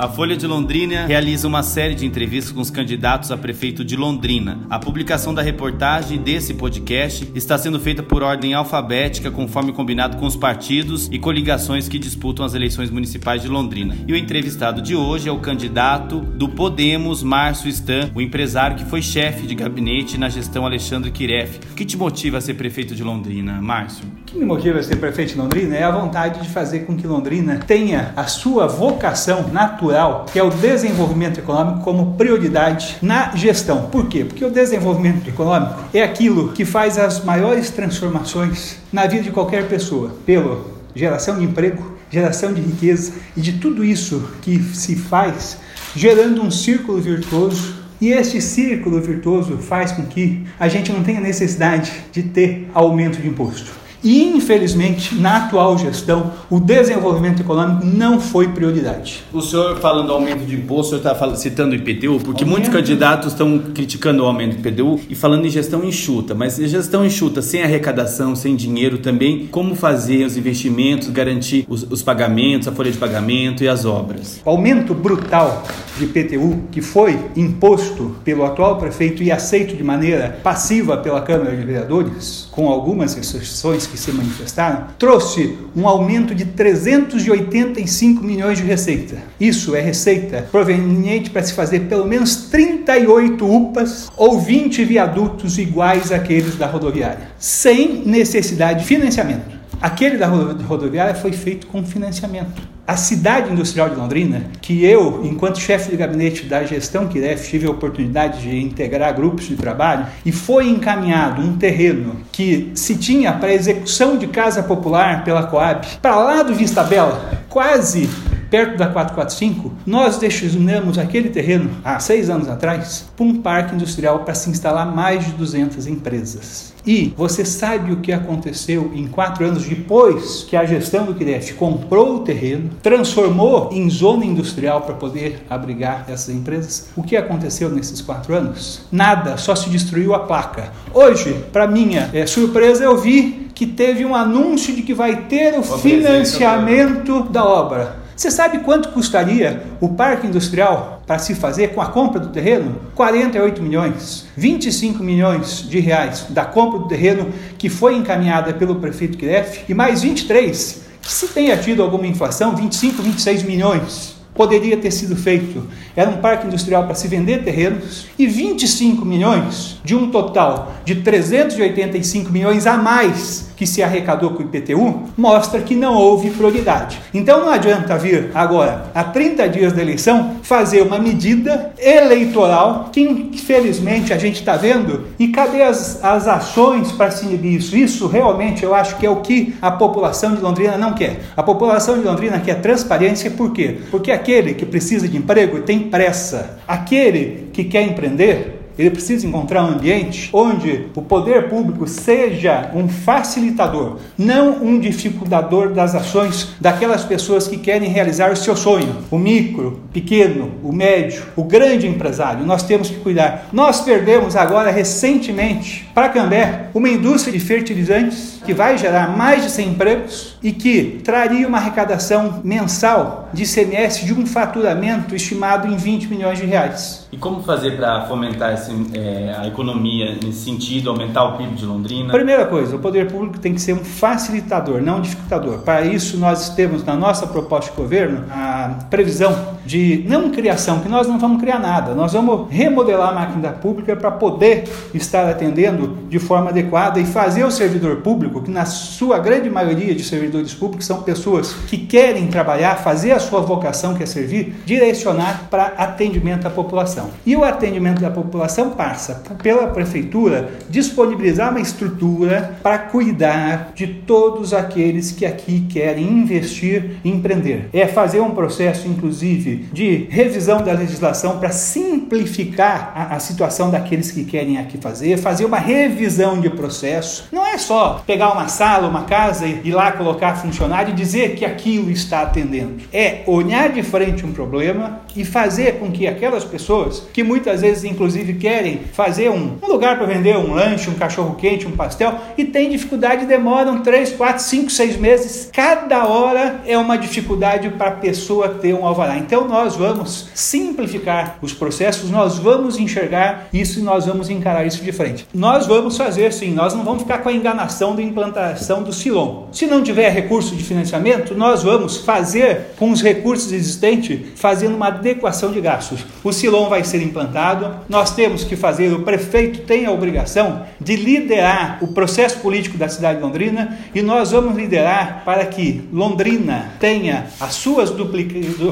A Folha de Londrina realiza uma série de entrevistas com os candidatos a prefeito de Londrina. A publicação da reportagem desse podcast está sendo feita por ordem alfabética, conforme combinado com os partidos e coligações que disputam as eleições municipais de Londrina. E o entrevistado de hoje é o candidato do Podemos, Márcio Stan, o empresário que foi chefe de gabinete na gestão Alexandre Kiref. O que te motiva a ser prefeito de Londrina, Márcio? O que me motiva a ser prefeito de Londrina é a vontade de fazer com que Londrina tenha a sua vocação natural, que é o desenvolvimento econômico, como prioridade na gestão. Por quê? Porque o desenvolvimento econômico é aquilo que faz as maiores transformações na vida de qualquer pessoa, pela geração de emprego, geração de riqueza e de tudo isso que se faz gerando um círculo virtuoso e este círculo virtuoso faz com que a gente não tenha necessidade de ter aumento de imposto. E, infelizmente, na atual gestão, o desenvolvimento econômico não foi prioridade. O senhor falando aumento de imposto, o senhor está citando o IPTU, porque aumento. muitos candidatos estão criticando o aumento do IPTU e falando em gestão enxuta. Mas gestão enxuta, sem arrecadação, sem dinheiro também, como fazer os investimentos, garantir os, os pagamentos, a folha de pagamento e as obras? O aumento brutal de IPTU, que foi imposto pelo atual prefeito e aceito de maneira passiva pela Câmara de Vereadores, com algumas restrições que se manifestaram, trouxe um aumento de 385 milhões de receita. Isso é receita proveniente para se fazer pelo menos 38 UPAs ou 20 viadutos iguais àqueles da rodoviária, sem necessidade de financiamento. Aquele da rodoviária foi feito com financiamento. A cidade industrial de Londrina, que eu, enquanto chefe de gabinete da gestão Kiref, tive a oportunidade de integrar grupos de trabalho, e foi encaminhado um terreno que se tinha para execução de casa popular pela Coab, para lá do Vista Bela, quase perto da 445, nós destinamos aquele terreno, há seis anos atrás, para um parque industrial para se instalar mais de 200 empresas. E você sabe o que aconteceu em quatro anos depois que a gestão do Kiref comprou o terreno, transformou em zona industrial para poder abrigar essas empresas? O que aconteceu nesses quatro anos? Nada, só se destruiu a placa. Hoje, para minha é, surpresa, eu vi que teve um anúncio de que vai ter o financiamento da obra. Você sabe quanto custaria o parque industrial para se fazer com a compra do terreno? 48 milhões, 25 milhões de reais da compra do terreno que foi encaminhada pelo prefeito Kiref e mais 23 que se tenha tido alguma inflação, 25, 26 milhões poderia ter sido feito. Era um parque industrial para se vender terrenos e 25 milhões de um total de 385 milhões a mais que se arrecadou com o IPTU, mostra que não houve prioridade. Então não adianta vir agora, a 30 dias da eleição, fazer uma medida eleitoral que infelizmente a gente está vendo. E cadê as, as ações para se inibir isso? Isso realmente eu acho que é o que a população de Londrina não quer. A população de Londrina quer transparência, por quê? Porque aquele que precisa de emprego tem pressa. Aquele que quer empreender ele precisa encontrar um ambiente onde o poder público seja um facilitador, não um dificultador das ações daquelas pessoas que querem realizar o seu sonho. O micro, pequeno, o médio, o grande empresário. Nós temos que cuidar. Nós perdemos agora recentemente para Cambé uma indústria de fertilizantes que vai gerar mais de 100 empregos e que traria uma arrecadação mensal de ICMS de um faturamento estimado em 20 milhões de reais. E como fazer para fomentar esse, é, a economia nesse sentido, aumentar o PIB de Londrina? Primeira coisa, o poder público tem que ser um facilitador, não um dificultador. Para isso, nós temos na nossa proposta de governo a previsão de não criação, que nós não vamos criar nada, nós vamos remodelar a máquina pública para poder estar atendendo de forma adequada e fazer o servidor público, que na sua grande maioria de servidores públicos são pessoas que querem trabalhar, fazer a sua vocação, que é servir, direcionar para atendimento à população. E o atendimento da população passa pela prefeitura disponibilizar uma estrutura para cuidar de todos aqueles que aqui querem investir e empreender. É fazer um processo, inclusive, de revisão da legislação para simplificar a, a, situação daqueles que querem aqui fazer, fazer uma revisão de processo. Não é só pegar uma sala, uma casa e ir lá colocar funcionário e dizer que aquilo está atendendo. É olhar de frente um problema e fazer com que aquelas pessoas, que muitas vezes inclusive querem fazer um, um lugar para vender um lanche, um cachorro quente, um pastel e tem dificuldade, demoram 3, 4, 5, 6 meses. Cada hora é uma dificuldade para a pessoa ter um alvará. Então nós vamos simplificar os processos, nós vamos enxergar isso e nós vamos encarar isso de frente. Nós vamos fazer sim, nós não vamos ficar com a enganação da implantação do Silom. Se não tiver recurso de financiamento, nós vamos fazer com os recursos existentes, fazendo uma adequação de gastos. O Silom vai ser implantado, nós temos que fazer, o prefeito tem a obrigação de liderar o processo político da cidade de Londrina e nós vamos liderar para que Londrina tenha as suas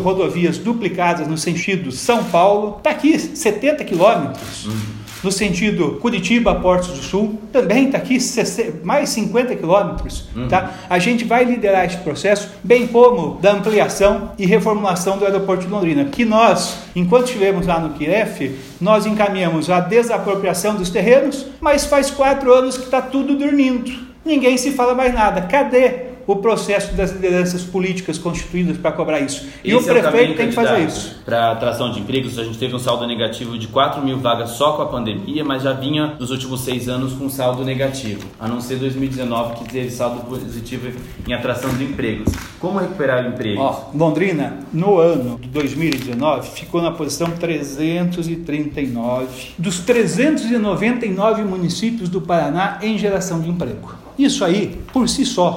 rodovias duplicadas no sentido São Paulo, está aqui 70 quilômetros. Uhum no sentido Curitiba, Portos do Sul, também está aqui mais 50 quilômetros. Uhum. Tá? A gente vai liderar esse processo, bem como da ampliação e reformulação do aeroporto de Londrina, que nós, enquanto estivemos lá no Kiref, nós encaminhamos a desapropriação dos terrenos, mas faz quatro anos que está tudo dormindo. Ninguém se fala mais nada. Cadê o processo das lideranças políticas constituídas para cobrar isso. E Esse o é prefeito é o tem que fazer isso. Para atração de empregos, a gente teve um saldo negativo de 4 mil vagas só com a pandemia, mas já vinha nos últimos seis anos com saldo negativo, a não ser 2019 que teve saldo positivo em atração de empregos. Como recuperar empregos? Ó, Londrina, no ano de 2019, ficou na posição 339 dos 399 municípios do Paraná em geração de emprego. Isso aí, por si só,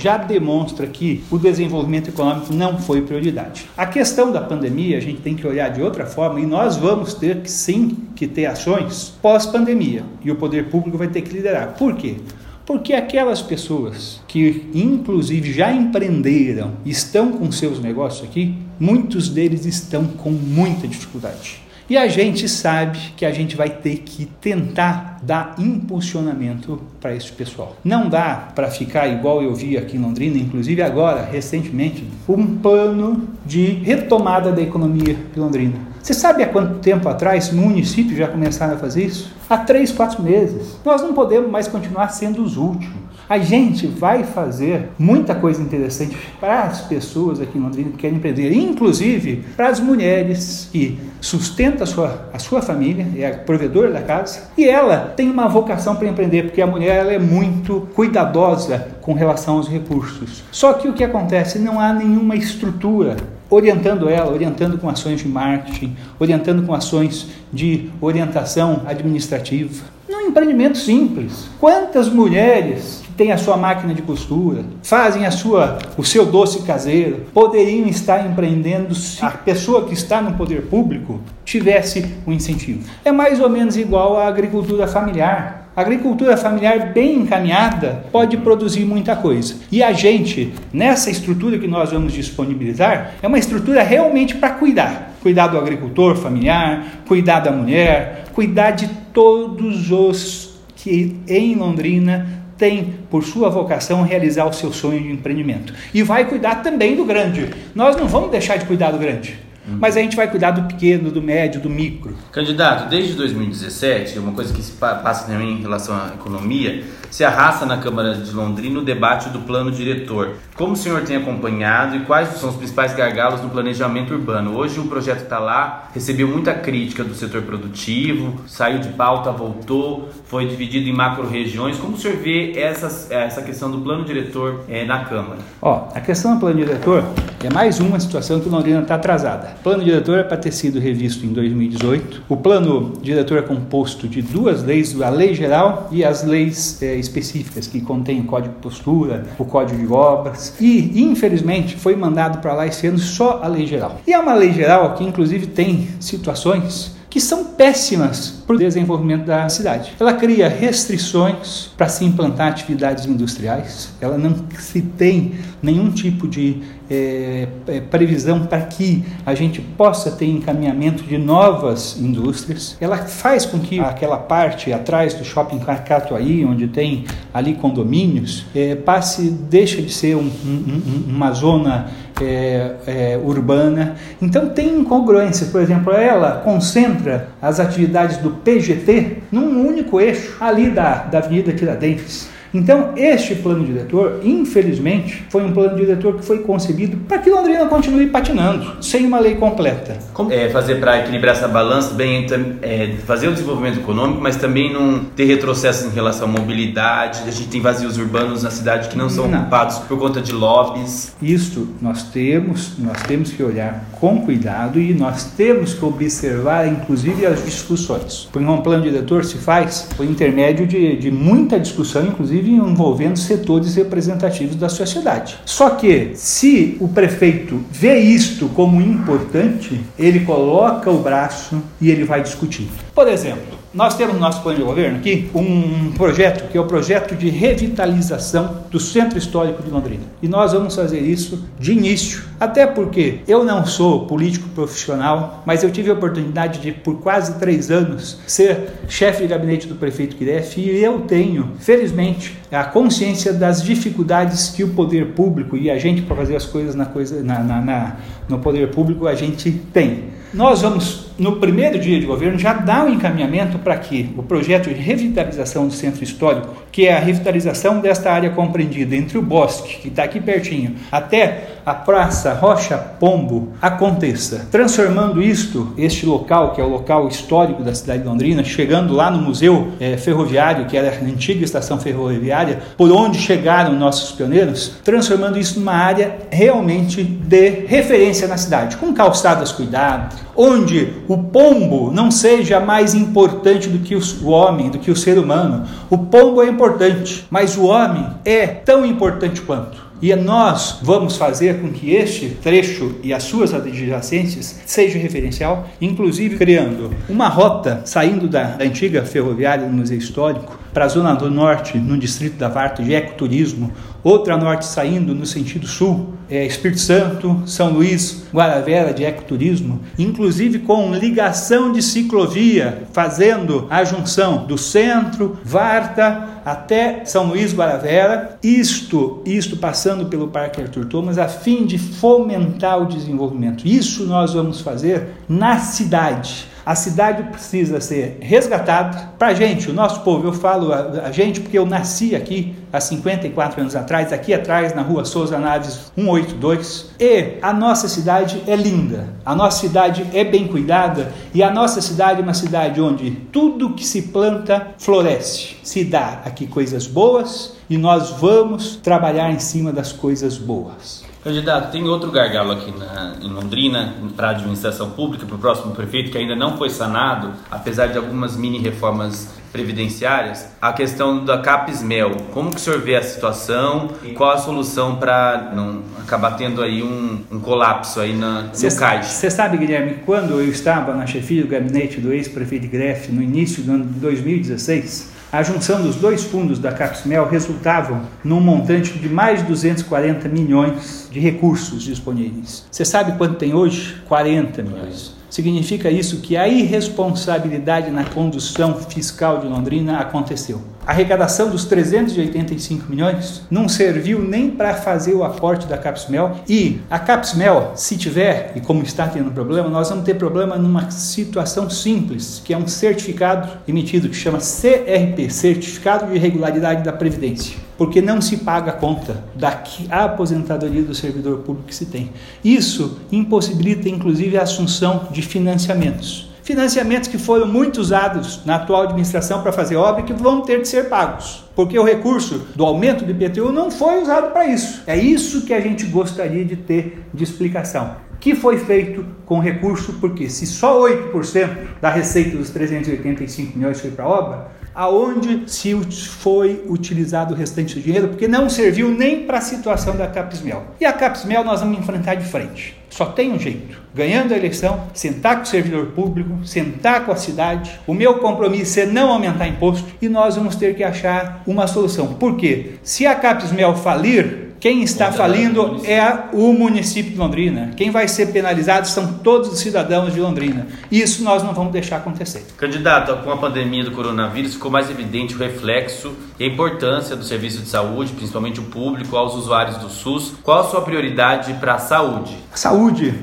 já demonstra que o desenvolvimento econômico não foi prioridade. A questão da pandemia a gente tem que olhar de outra forma e nós vamos ter que sim que ter ações pós-pandemia e o poder público vai ter que liderar. Por quê? Porque aquelas pessoas que inclusive já empreenderam, estão com seus negócios aqui, muitos deles estão com muita dificuldade. E a gente sabe que a gente vai ter que tentar dar impulsionamento para esse pessoal. Não dá para ficar igual eu vi aqui em Londrina, inclusive agora, recentemente, um plano de retomada da economia de Londrina. Você sabe há quanto tempo atrás municípios já começaram a fazer isso? Há três, quatro meses. Nós não podemos mais continuar sendo os últimos. A gente vai fazer muita coisa interessante para as pessoas aqui em Londrina que querem empreender, inclusive para as mulheres que sustentam a sua, a sua família, é a provedora da casa, e ela tem uma vocação para empreender, porque a mulher ela é muito cuidadosa com relação aos recursos. Só que o que acontece? Não há nenhuma estrutura orientando ela, orientando com ações de marketing, orientando com ações de orientação administrativa. Num empreendimento simples. Quantas mulheres têm a sua máquina de costura, fazem a sua, o seu doce caseiro, poderiam estar empreendendo se a pessoa que está no poder público tivesse um incentivo. É mais ou menos igual à agricultura familiar. A agricultura familiar bem encaminhada pode produzir muita coisa. E a gente, nessa estrutura que nós vamos disponibilizar, é uma estrutura realmente para cuidar. Cuidar do agricultor familiar, cuidar da mulher, cuidar de todos os que em Londrina tem por sua vocação realizar o seu sonho de empreendimento. E vai cuidar também do grande. Nós não vamos deixar de cuidar do grande. Uhum. Mas a gente vai cuidar do pequeno, do médio, do micro. Candidato, desde 2017, uma coisa que se passa também em relação à economia, se arrasta na Câmara de Londrina o debate do plano diretor. Como o senhor tem acompanhado e quais são os principais gargalos no planejamento urbano? Hoje o projeto está lá, recebeu muita crítica do setor produtivo, saiu de pauta, voltou, foi dividido em macro-regiões. Como o senhor vê essa, essa questão do plano diretor é, na Câmara? Ó, a questão do plano diretor é mais uma situação que Londrina está atrasada. O plano diretor é para ter sido revisto em 2018. O plano diretor é composto de duas leis, a lei geral e as leis é, específicas que contêm o código de postura, o código de obras. E, infelizmente, foi mandado para lá esse ano só a lei geral. E é uma lei geral que, inclusive, tem situações que são péssimas para o desenvolvimento da cidade. Ela cria restrições para se implantar atividades industriais, ela não se tem nenhum tipo de é, previsão para que a gente possa ter encaminhamento de novas indústrias. Ela faz com que aquela parte atrás do shopping Catuaí, onde tem ali condomínios, é, passe, deixa de ser um, um, uma zona é, é, urbana. Então tem incongruência, por exemplo, ela concentra as atividades do PGT num único eixo ali da, da Avenida Tiradentes. Então, este plano diretor, infelizmente, foi um plano diretor que foi concebido para que Londrina continue patinando, sem uma lei completa. Como é, fazer para equilibrar essa balança, bem, é, fazer o desenvolvimento econômico, mas também não ter retrocesso em relação à mobilidade. A gente tem vazios urbanos na cidade que não são não. ocupados por conta de lobbies. Isso nós temos, nós temos que olhar com cuidado e nós temos que observar, inclusive, as discussões. Porque um plano diretor se faz por intermédio de, de muita discussão, inclusive envolvendo setores representativos da sociedade. Só que, se o prefeito vê isto como importante, ele coloca o braço e ele vai discutir. Por exemplo, nós temos no nosso plano de governo aqui um projeto que é o projeto de revitalização do Centro Histórico de Londrina. E nós vamos fazer isso de início, até porque eu não sou político profissional, mas eu tive a oportunidade de, por quase três anos, ser chefe de gabinete do prefeito Kiref e eu tenho, felizmente, a consciência das dificuldades que o poder público e a gente para fazer as coisas na coisa, na, na, na, no poder público a gente tem. Nós vamos, no primeiro dia de governo, já dar um encaminhamento para que o projeto de revitalização do centro histórico, que é a revitalização desta área compreendida entre o bosque, que está aqui pertinho, até a Praça Rocha Pombo, aconteça. Transformando isto, este local, que é o local histórico da cidade de Londrina, chegando lá no Museu é, Ferroviário, que era a antiga estação ferroviária, por onde chegaram nossos pioneiros, transformando isso numa área realmente de referência na cidade, com calçadas cuidadas, onde o pombo não seja mais importante do que o homem, do que o ser humano. O pombo é importante, mas o homem é tão importante quanto. E nós vamos fazer com que este trecho e as suas adjacências seja referencial, inclusive criando uma rota saindo da, da antiga ferroviária do Museu Histórico para a zona do norte, no distrito da Varta, de ecoturismo, outra norte saindo no sentido sul, é, Espírito Santo, São Luís, Guaravera de ecoturismo, inclusive com ligação de ciclovia, fazendo a junção do centro, Varta, até São Luís, Guaravera, isto, isto passando pelo Parque Arthur Thomas, a fim de fomentar o desenvolvimento. Isso nós vamos fazer na cidade a cidade precisa ser resgatada. Para a gente, o nosso povo, eu falo a, a, gente porque eu nasci aqui há 54 anos atrás, aqui atrás, na rua Souza Naves 182. E a nossa cidade é linda, a nossa cidade é bem cuidada e a nossa cidade é uma cidade onde tudo que se planta floresce. Se dá aqui coisas boas e nós vamos trabalhar em cima das coisas boas. Candidato, tem outro gargalo aqui na, em Londrina para a administração pública, para o próximo prefeito, que ainda não foi sanado, apesar de algumas mini reformas previdenciárias, a questão da CAPES-MEL. Como que o senhor vê a situação e qual a solução para não acabar tendo aí um, um colapso aí na, no cê, caixa? Você sabe, Guilherme, quando eu estava na chefia do gabinete do ex-prefeito Greff, no início do ano de 2016, a junção dos dois fundos da Capsmel resultavam num montante de mais de 240 milhões de recursos disponíveis. Você sabe quanto tem hoje? 40 milhões. Significa isso que a irresponsabilidade na condução fiscal de Londrina aconteceu. A arrecadação dos 385 milhões não serviu nem para fazer o aporte da Capsmel e a Capsmel, se tiver, e como está tendo problema, nós vamos ter problema numa situação simples, que é um certificado emitido que chama CRP, Certificado de Regularidade da Previdência, porque não se paga a conta da aposentadoria do servidor público que se tem. Isso impossibilita inclusive a assunção de financiamentos financiamentos que foram muito usados na atual administração para fazer obra que vão ter de ser pagos, porque o recurso do aumento do IPTU não foi usado para isso. É isso que a gente gostaria de ter de explicação. Que foi feito com recurso, porque se só 8% da receita dos 385 milhões foi para obra, aonde se foi utilizado o restante do dinheiro, porque não serviu nem para a situação da Capsmel. E a Capsmel nós vamos enfrentar de frente. Só tem um jeito: ganhando a eleição, sentar com o servidor público, sentar com a cidade. O meu compromisso é não aumentar imposto e nós vamos ter que achar uma solução. Por quê? Se a Capsmel falir, Quem está falindo é o município de Londrina. Quem vai ser penalizado são todos os cidadãos de Londrina. Isso nós não vamos deixar acontecer. Candidato, com a pandemia do coronavírus ficou mais evidente o reflexo e a importância do serviço de saúde, principalmente o público, aos usuários do SUS. Qual a sua prioridade para a saúde? Saúde.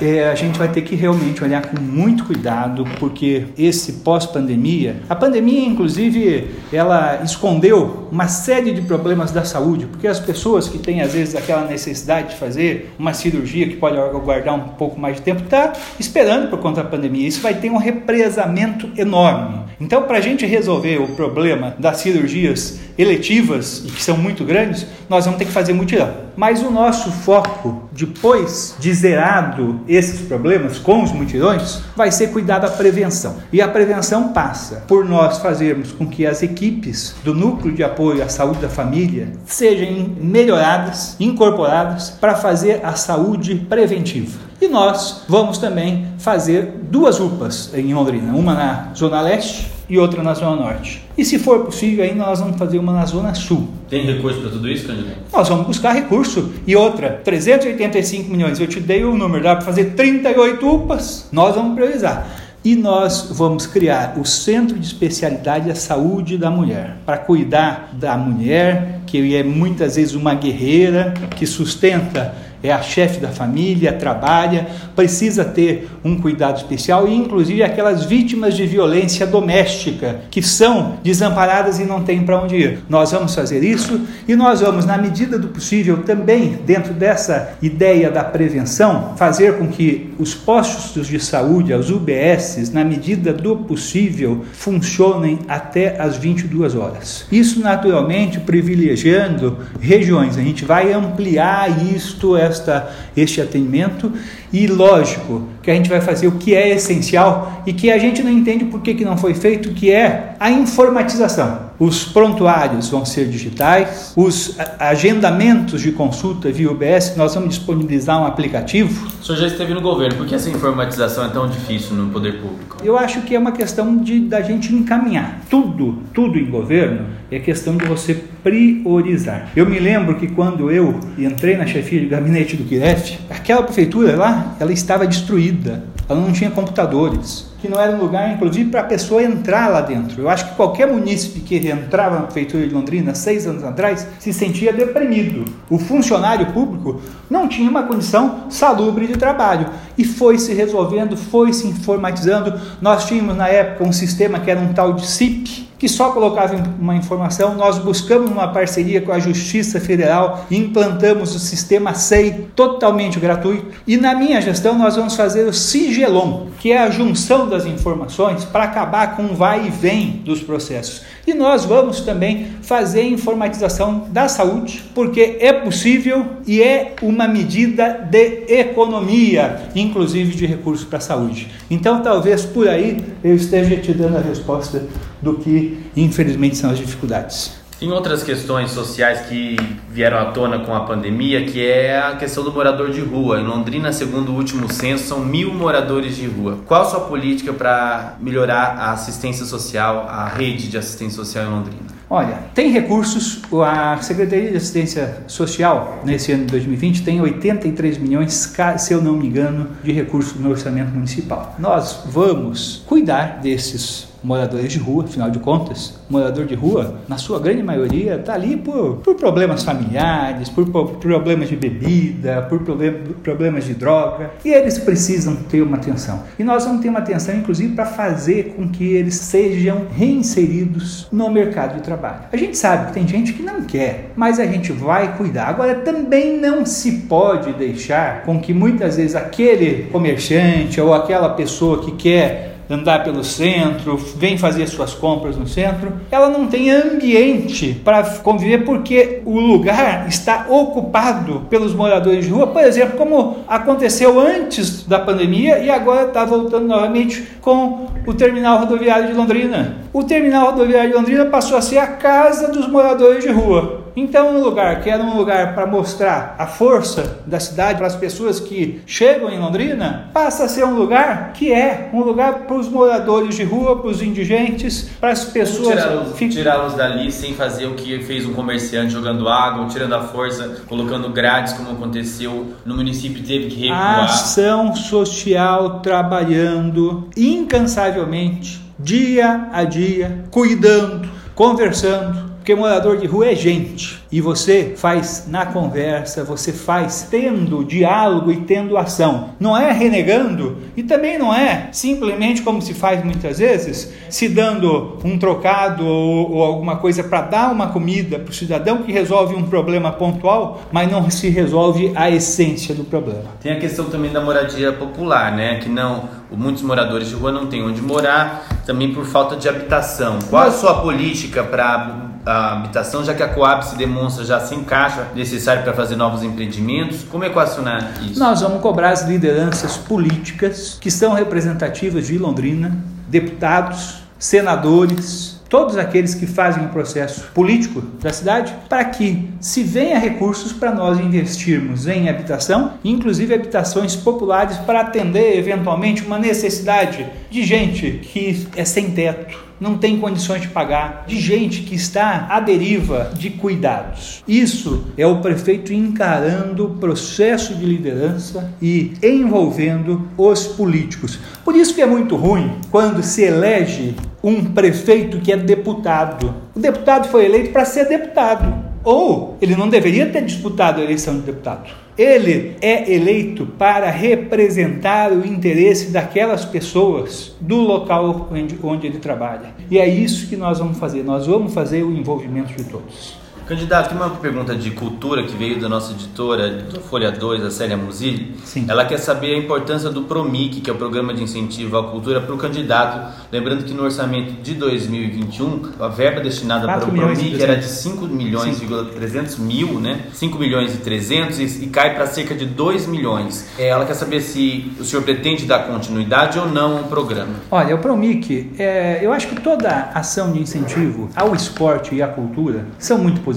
É, a gente vai ter que realmente olhar com muito cuidado, porque esse pós-pandemia, a pandemia, inclusive, ela escondeu uma série de problemas da saúde, porque as pessoas que têm, às vezes, aquela necessidade de fazer uma cirurgia que pode aguardar um pouco mais de tempo, está esperando por conta da pandemia. Isso vai ter um represamento enorme. Então, para a gente resolver o problema das cirurgias eletivas e que são muito grandes, nós vamos ter que fazer mutirão. Mas o nosso foco, depois de zerado esses problemas com os mutirões, vai ser cuidar da prevenção. E a prevenção passa por nós fazermos com que as equipes do núcleo de apoio à saúde da família sejam melhoradas, incorporadas para fazer a saúde preventiva. E nós vamos também fazer duas UPAs em Londrina, uma na Zona Leste e outra na Zona Norte. E se for possível, ainda nós vamos fazer uma na Zona Sul. Tem recurso para tudo isso, candidato? Nós vamos buscar recurso. E outra, 385 milhões. Eu te dei o número, dá para fazer 38 UPAs. Nós vamos priorizar. E nós vamos criar o Centro de Especialidade da Saúde da Mulher, para cuidar da mulher, que é muitas vezes uma guerreira, que sustenta é a chefe da família, trabalha, precisa ter um cuidado especial e inclusive aquelas vítimas de violência doméstica que são desamparadas e não têm para onde ir. Nós vamos fazer isso e nós vamos, na medida do possível, também dentro dessa ideia da prevenção, fazer com que os postos de saúde, as UBSs, na medida do possível, funcionem até as 22 horas. Isso naturalmente privilegiando regiões. A gente vai ampliar isto, esta, este atendimento e lógico que a gente vai fazer o que é essencial e que a gente não entende por que, que não foi feito, que é a informatização. Os prontuários vão ser digitais, os agendamentos de consulta via UBS, nós vamos disponibilizar um aplicativo. O senhor já esteve no governo, por que essa informatização é tão difícil no poder público? Eu acho que é uma questão de da gente encaminhar. Tudo, tudo em governo é questão de você priorizar. Eu me lembro que quando eu entrei na chefia de gabinete do Kiref, aquela prefeitura lá, ela estava destruída. Ela não tinha computadores que não era um lugar, inclusive, para a pessoa entrar lá dentro. Eu acho que qualquer munícipe que entrava na prefeitura de Londrina seis anos atrás se sentia deprimido. O funcionário público não tinha uma condição salubre de trabalho e foi se resolvendo, foi se informatizando. Nós tínhamos na época um sistema que era um tal de CIP, que só colocava uma informação. Nós buscamos uma parceria com a Justiça Federal e implantamos o sistema SEI totalmente gratuito. E na minha gestão nós vamos fazer o Sigelon, que é a junção das informações para acabar com o vai e vem dos processos. E nós vamos também fazer a informatização da saúde, porque é possível e é uma medida de economia, inclusive de recursos para a saúde. Então, talvez por aí eu esteja te dando a resposta do que, infelizmente, são as dificuldades. Tem outras questões sociais que vieram à tona com a pandemia, que é a questão do morador de rua. Em Londrina, segundo o último censo, são mil moradores de rua. Qual a sua política para melhorar a assistência social, a rede de assistência social em Londrina? Olha, tem recursos, a Secretaria de Assistência Social, nesse ano de 2020, tem 83 milhões, se eu não me engano, de recursos no orçamento municipal. Nós vamos cuidar desses moradores de rua, afinal de contas, morador de rua, na sua grande maioria, está ali por, por problemas familiares, por, por problemas de bebida, por problem, problemas de droga, e eles precisam ter uma atenção. E nós vamos ter uma atenção, inclusive, para fazer com que eles sejam reinseridos no mercado de trabalho. A gente sabe que tem gente que não quer, mas a gente vai cuidar. Agora, também não se pode deixar com que muitas vezes aquele comerciante ou aquela pessoa que quer andar pelo centro, vem fazer suas compras no centro, ela não tem ambiente para conviver porque o lugar está ocupado pelos moradores de rua, por exemplo, como aconteceu antes da pandemia e agora está voltando novamente com o terminal rodoviário de Londrina. O terminal rodoviário de Londrina passou a ser a casa dos moradores de rua. Então, um lugar que era um lugar para mostrar a força da cidade para as pessoas que chegam em Londrina, passa a ser um lugar que é um lugar para os moradores de rua, para os indigentes, para as pessoas. Tirá-los tirá dali sem fazer o que fez um comerciante jogando água, tirando a força, colocando grades, como aconteceu no município, teve que recuar. Ação social trabalhando incansavelmente, dia a dia, cuidando, conversando, porque morador de rua é gente. E você faz na conversa, você faz tendo diálogo e tendo ação. Não é renegando e também não é simplesmente como se faz muitas vezes, se dando um trocado ou, ou alguma coisa para dar uma comida para o cidadão que resolve um problema pontual, mas não se resolve a essência do problema. Tem a questão também da moradia popular, né? Que não muitos moradores de rua não têm onde morar, também por falta de habitação. Qual a sua política para a habitação, já que a Coab se demonstra já se encaixa necessário para fazer novos empreendimentos? Como equacionar isso? Nós vamos cobrar as lideranças políticas que são representativas de Londrina, deputados, senadores, todos aqueles que fazem o processo político da cidade, para que se venha recursos para nós investirmos em habitação, inclusive habitações populares para atender eventualmente uma necessidade de gente que é sem teto, não tem condições de pagar, de gente que está à deriva de cuidados. Isso é o prefeito encarando o processo de liderança e envolvendo os políticos. Por isso que é muito ruim quando se elege um prefeito que é deputado. O deputado foi eleito para ser deputado. Ou ele não deveria ter disputado a eleição de deputado. Ele é eleito para representar o interesse daquelas pessoas do local onde, onde ele trabalha. E é isso que nós vamos fazer. Nós vamos fazer o envolvimento de todos. Candidato, tem uma pergunta de cultura que veio da nossa editora, do Folha 2, a Célia Musilli. Sim. Ela quer saber a importância do PROMIC, que é o Programa de Incentivo à Cultura, para o candidato. Lembrando que no orçamento de 2021, a verba destinada para o PROMIC era de 5 milhões e 300 mil, né? 5 milhões e 300 e, e cai para cerca de 2 milhões. É, ela quer saber se o senhor pretende dar continuidade ou não ao programa. Olha, o PROMIC, é, eu acho que toda ação de incentivo ao esporte e à cultura são muito positivas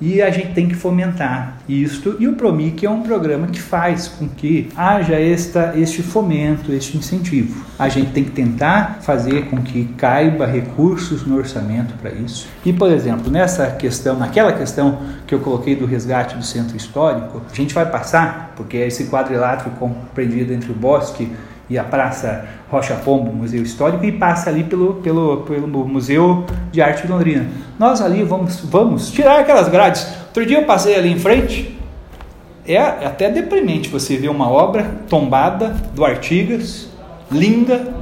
E a gente tem que fomentar isto. E o Promic é um programa que faz com que haja esta, este fomento, este incentivo. A gente tem que tentar fazer com que caiba recursos no orçamento para isso. E, por exemplo, nessa questão, naquela questão que eu coloquei do resgate do centro histórico, a gente vai passar, porque esse quadrilátero compreendido entre o bosque e a Praça Rocha Pombo, Museu Histórico, e passa ali pelo, pelo, pelo Museu de Arte de Londrina. Nós ali vamos, vamos tirar aquelas grades. Outro dia eu passei ali em frente, é até deprimente você ver uma obra tombada do Artigas, linda,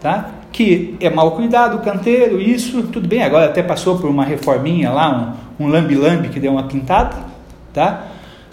tá? que é mal cuidado, o canteiro, isso, tudo bem, agora até passou por uma reforminha lá, um, um lambi-lambi que deu uma pintada, tá?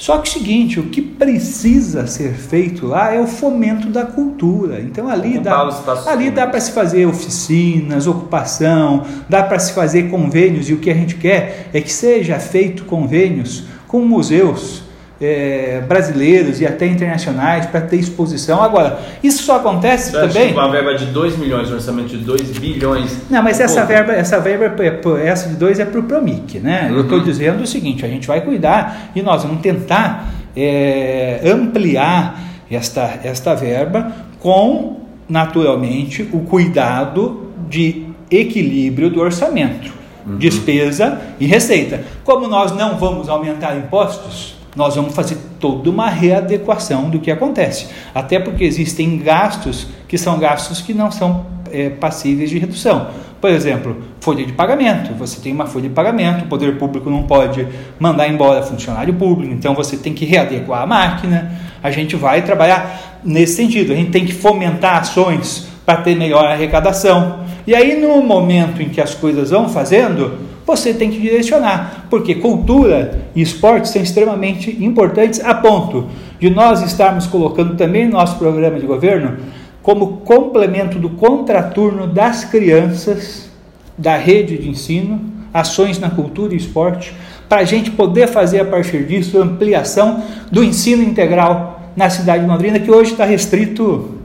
Só que o seguinte, o que precisa ser feito lá é o fomento da cultura. Então ali dá, ali dá para se fazer oficinas, ocupação, dá para se fazer convênios e o que a gente quer é que seja feito convênios com museus, é, brasileiros e até internacionais para ter exposição. Agora, isso só acontece Você também. Uma verba de 2 milhões, um orçamento de 2 bilhões. Não, mas essa verba, essa verba, essa de 2 é para o Promic, né? Uhum. Eu estou dizendo o seguinte: a gente vai cuidar e nós vamos tentar é, ampliar esta, esta verba com, naturalmente, o cuidado de equilíbrio do orçamento. Uhum. Despesa e receita. Como nós não vamos aumentar impostos, nós vamos fazer toda uma readequação do que acontece. Até porque existem gastos que são gastos que não são é, passíveis de redução. Por exemplo, folha de pagamento. Você tem uma folha de pagamento, o poder público não pode mandar embora funcionário público, então você tem que readequar a máquina. A gente vai trabalhar nesse sentido. A gente tem que fomentar ações para ter melhor arrecadação. E aí, no momento em que as coisas vão fazendo, você tem que direcionar, porque cultura e esporte são extremamente importantes a ponto de nós estarmos colocando também no nosso programa de governo como complemento do contraturno das crianças da rede de ensino, ações na cultura e esporte, para a gente poder fazer a partir disso ampliação do ensino integral na cidade de Londrina, que hoje está restrito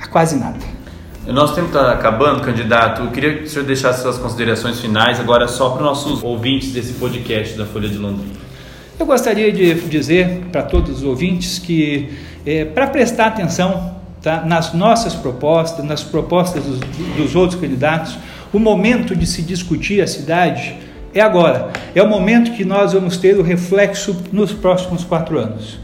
a quase nada. O nosso tempo está acabando, candidato. Eu queria que o senhor deixasse suas considerações finais agora só para os nossos ouvintes desse podcast da Folha de Londrina. Eu gostaria de dizer para todos os ouvintes que, é, para prestar atenção tá, nas nossas propostas, nas propostas dos, dos outros candidatos, o momento de se discutir a cidade é agora. É o momento que nós vamos ter o reflexo nos próximos quatro anos.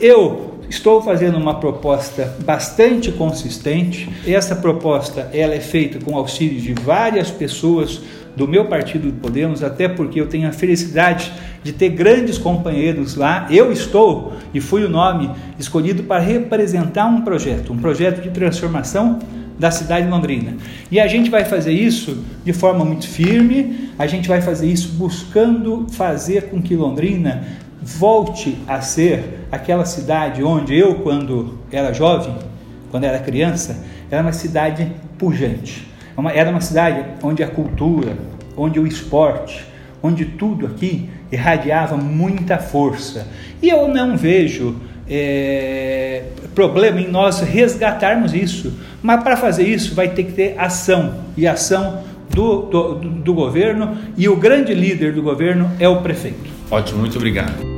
Eu estou fazendo uma proposta bastante consistente. Essa proposta ela é feita com auxílio de várias pessoas do meu partido Podemos, até porque eu tenho a felicidade de ter grandes companheiros lá. Eu estou e fui o nome escolhido para representar um projeto, um projeto de transformação da cidade de Londrina. E a gente vai fazer isso de forma muito firme, a gente vai fazer isso buscando fazer com que Londrina volte a ser aquela cidade onde eu, quando era jovem, quando era criança, era uma cidade pujante. Era uma cidade onde a cultura, onde o esporte, onde tudo aqui irradiava muita força. E eu não vejo é, problema em nós resgatarmos isso, mas para fazer isso vai ter que ter ação e ação do, do, do governo e o grande líder do governo é o prefeito. Ótimo, muito obrigado.